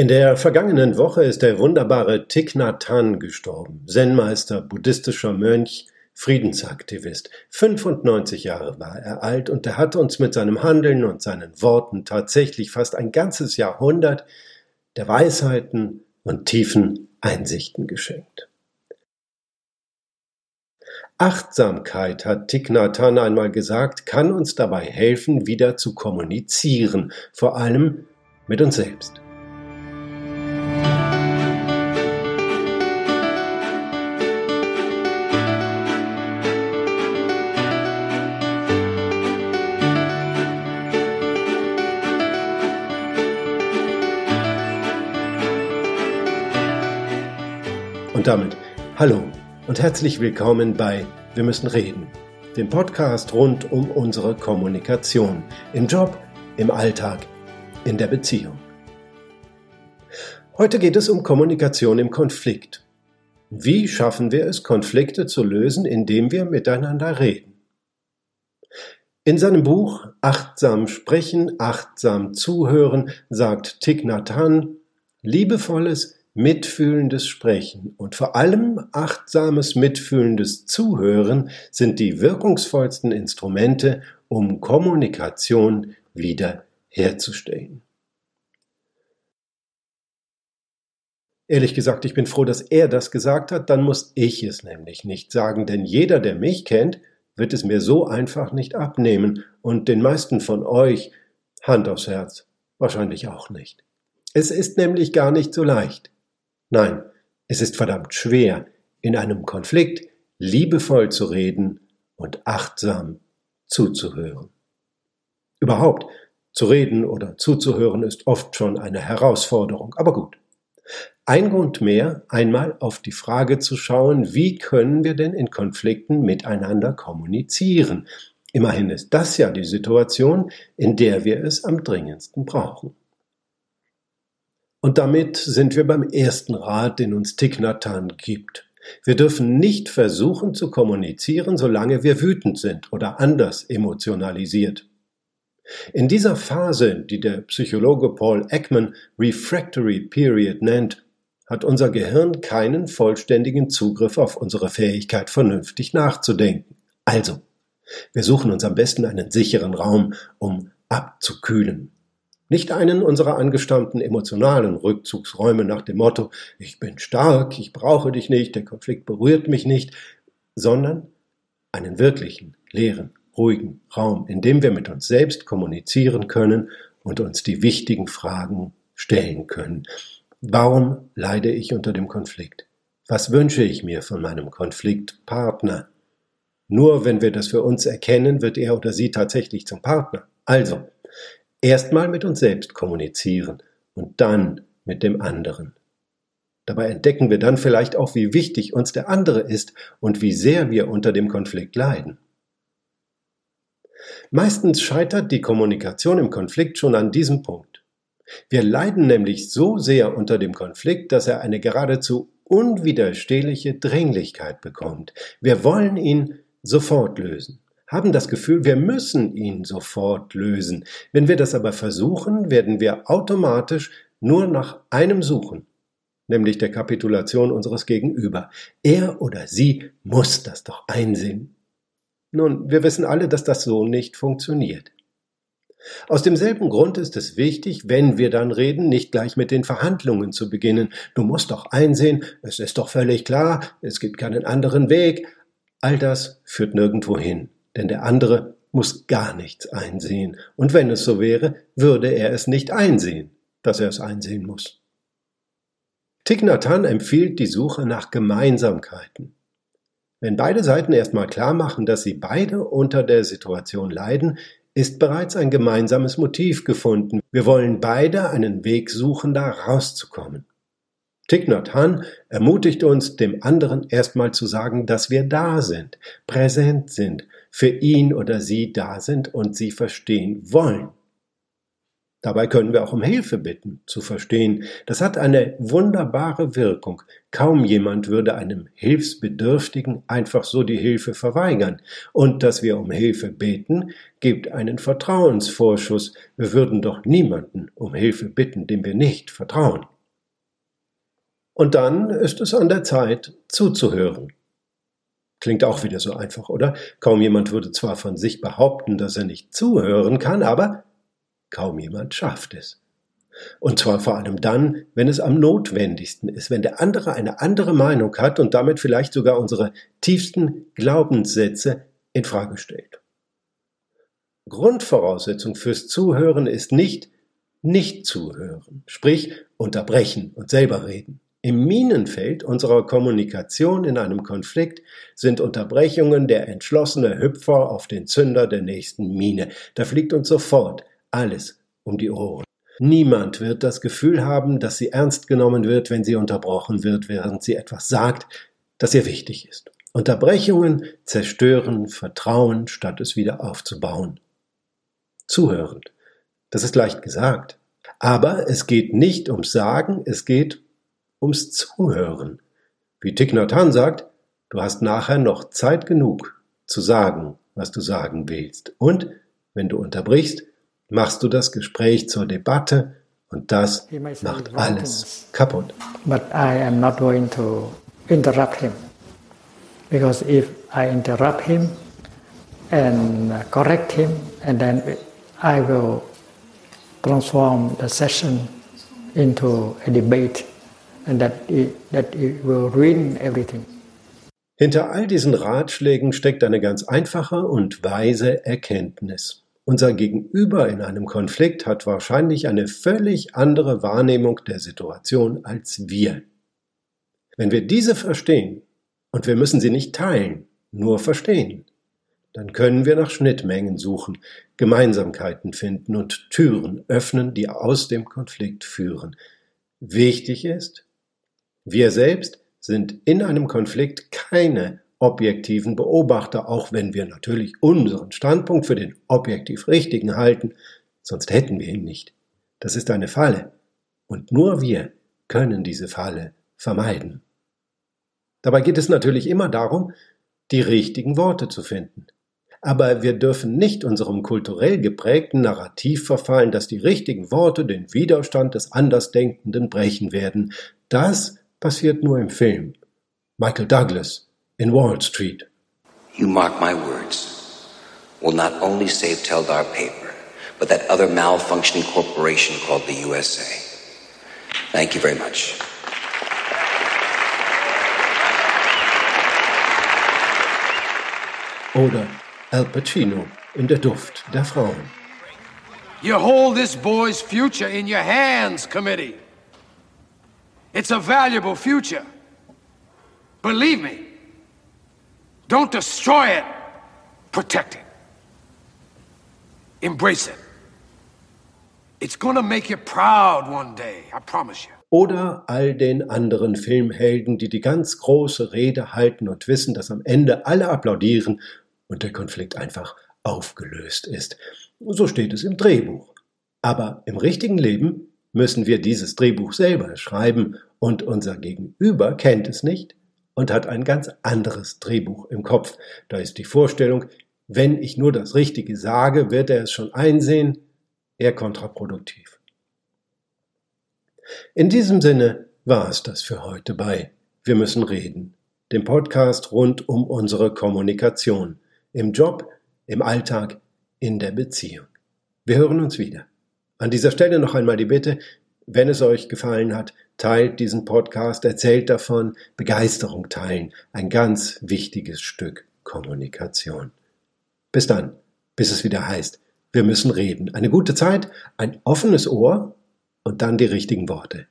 In der vergangenen Woche ist der wunderbare Thich Nhat Hanh gestorben, Zen-Meister, buddhistischer Mönch, Friedensaktivist. 95 Jahre war er alt und er hat uns mit seinem Handeln und seinen Worten tatsächlich fast ein ganzes Jahrhundert der Weisheiten und tiefen Einsichten geschenkt. Achtsamkeit, hat Thich Nhat Hanh einmal gesagt, kann uns dabei helfen, wieder zu kommunizieren, vor allem mit uns selbst. Damit hallo und herzlich willkommen bei Wir müssen reden, dem Podcast rund um unsere Kommunikation im Job, im Alltag, in der Beziehung. Heute geht es um Kommunikation im Konflikt. Wie schaffen wir es, Konflikte zu lösen, indem wir miteinander reden? In seinem Buch Achtsam sprechen, achtsam zuhören sagt Thich Nhat Hanh, liebevolles, mitfühlendes Sprechen und vor allem achtsames, mitfühlendes Zuhören sind die wirkungsvollsten Instrumente, um Kommunikation wieder herzustellen. Ehrlich gesagt, ich bin froh, dass er das gesagt hat, dann muss ich es nämlich nicht sagen, denn jeder, der mich kennt, wird es mir so einfach nicht abnehmen und den meisten von euch, Hand aufs Herz, wahrscheinlich auch nicht. Es ist nämlich gar nicht so leicht. Nein, es ist verdammt schwer, in einem Konflikt liebevoll zu reden und achtsam zuzuhören. Überhaupt, zu reden oder zuzuhören ist oft schon eine Herausforderung, aber gut. Ein Grund mehr, einmal auf die Frage zu schauen, wie können wir denn in Konflikten miteinander kommunizieren? Immerhin ist das ja die Situation, in der wir es am dringendsten brauchen. Und damit sind wir beim ersten Rat, den uns Thich gibt. Wir dürfen nicht versuchen zu kommunizieren, solange wir wütend sind oder anders emotionalisiert. In dieser Phase, die der Psychologe Paul Ekman Refractory Period nennt, hat unser Gehirn keinen vollständigen Zugriff auf unsere Fähigkeit, vernünftig nachzudenken. Also, wir suchen uns am besten einen sicheren Raum, um abzukühlen. Nicht einen unserer angestammten emotionalen Rückzugsräume nach dem Motto Ich bin stark, ich brauche dich nicht, der Konflikt berührt mich nicht, sondern einen wirklichen, leeren, ruhigen Raum, in dem wir mit uns selbst kommunizieren können und uns die wichtigen Fragen stellen können. Warum leide ich unter dem Konflikt? Was wünsche ich mir von meinem Konfliktpartner? Nur wenn wir das für uns erkennen, wird er oder sie tatsächlich zum Partner. Also, Erstmal mit uns selbst kommunizieren und dann mit dem anderen. Dabei entdecken wir dann vielleicht auch, wie wichtig uns der andere ist und wie sehr wir unter dem Konflikt leiden. Meistens scheitert die Kommunikation im Konflikt schon an diesem Punkt. Wir leiden nämlich so sehr unter dem Konflikt, dass er eine geradezu unwiderstehliche Dringlichkeit bekommt. Wir wollen ihn sofort lösen haben das Gefühl, wir müssen ihn sofort lösen. Wenn wir das aber versuchen, werden wir automatisch nur nach einem suchen, nämlich der Kapitulation unseres Gegenüber. Er oder sie muss das doch einsehen. Nun, wir wissen alle, dass das so nicht funktioniert. Aus demselben Grund ist es wichtig, wenn wir dann reden, nicht gleich mit den Verhandlungen zu beginnen. Du musst doch einsehen, es ist doch völlig klar, es gibt keinen anderen Weg. All das führt nirgendwo hin denn der andere muss gar nichts einsehen, und wenn es so wäre, würde er es nicht einsehen, dass er es einsehen muss. Thich Nhat empfiehlt die Suche nach Gemeinsamkeiten. Wenn beide Seiten erstmal klar machen, dass sie beide unter der Situation leiden, ist bereits ein gemeinsames Motiv gefunden. Wir wollen beide einen Weg suchen, da rauszukommen. Thich Nhat Hanh ermutigt uns, dem anderen erstmal zu sagen, dass wir da sind, präsent sind, für ihn oder sie da sind und sie verstehen wollen. Dabei können wir auch um Hilfe bitten, zu verstehen. Das hat eine wunderbare Wirkung. Kaum jemand würde einem Hilfsbedürftigen einfach so die Hilfe verweigern. Und dass wir um Hilfe beten, gibt einen Vertrauensvorschuss. Wir würden doch niemanden um Hilfe bitten, dem wir nicht vertrauen. Und dann ist es an der Zeit, zuzuhören. Klingt auch wieder so einfach, oder? Kaum jemand würde zwar von sich behaupten, dass er nicht zuhören kann, aber Kaum jemand schafft es. Und zwar vor allem dann, wenn es am notwendigsten ist, wenn der andere eine andere Meinung hat und damit vielleicht sogar unsere tiefsten Glaubenssätze in Frage stellt. Grundvoraussetzung fürs Zuhören ist nicht nicht zuhören, sprich unterbrechen und selber reden. Im Minenfeld unserer Kommunikation in einem Konflikt sind Unterbrechungen der entschlossene Hüpfer auf den Zünder der nächsten Mine. Da fliegt uns sofort alles um die Ohren. Niemand wird das Gefühl haben, dass sie ernst genommen wird, wenn sie unterbrochen wird, während sie etwas sagt, das ihr wichtig ist. Unterbrechungen zerstören Vertrauen, statt es wieder aufzubauen. Zuhörend. Das ist leicht gesagt. Aber es geht nicht ums Sagen, es geht ums Zuhören. Wie Thich Nhat Hanh sagt, du hast nachher noch Zeit genug zu sagen, was du sagen willst. Und wenn du unterbrichst, machst du das Gespräch zur Debatte und das macht alles kaputt. But I am not going to interrupt him because if I interrupt him and correct him and then I will transform the session into a debate and that it, that it will ruin everything. Hinter all diesen Ratschlägen steckt eine ganz einfache und weise Erkenntnis. Unser Gegenüber in einem Konflikt hat wahrscheinlich eine völlig andere Wahrnehmung der Situation als wir. Wenn wir diese verstehen, und wir müssen sie nicht teilen, nur verstehen, dann können wir nach Schnittmengen suchen, Gemeinsamkeiten finden und Türen öffnen, die aus dem Konflikt führen. Wichtig ist, wir selbst sind in einem Konflikt keine objektiven Beobachter, auch wenn wir natürlich unseren Standpunkt für den objektiv richtigen halten, sonst hätten wir ihn nicht. Das ist eine Falle, und nur wir können diese Falle vermeiden. Dabei geht es natürlich immer darum, die richtigen Worte zu finden. Aber wir dürfen nicht unserem kulturell geprägten Narrativ verfallen, dass die richtigen Worte den Widerstand des Andersdenkenden brechen werden. Das passiert nur im Film. Michael Douglas in Wall Street. You mark my words, will not only save Teldar paper, but that other malfunctioning corporation called the USA. Thank you very much. Oder Al Pacino in Der Duft der Frauen. You hold this boy's future in your hands, committee. It's a valuable future. Believe me. Don't destroy it. Protect it. Embrace it. It's gonna make you proud one day, I promise you. Oder all den anderen Filmhelden, die die ganz große Rede halten und wissen, dass am Ende alle applaudieren und der Konflikt einfach aufgelöst ist. So steht es im Drehbuch. Aber im richtigen Leben müssen wir dieses Drehbuch selber schreiben und unser Gegenüber kennt es nicht und hat ein ganz anderes Drehbuch im Kopf. Da ist die Vorstellung, wenn ich nur das Richtige sage, wird er es schon einsehen, eher kontraproduktiv. In diesem Sinne war es das für heute bei Wir müssen reden, dem Podcast rund um unsere Kommunikation, im Job, im Alltag, in der Beziehung. Wir hören uns wieder. An dieser Stelle noch einmal die Bitte, wenn es euch gefallen hat, teilt diesen Podcast, erzählt davon, Begeisterung teilen, ein ganz wichtiges Stück Kommunikation. Bis dann, bis es wieder heißt, wir müssen reden. Eine gute Zeit, ein offenes Ohr und dann die richtigen Worte.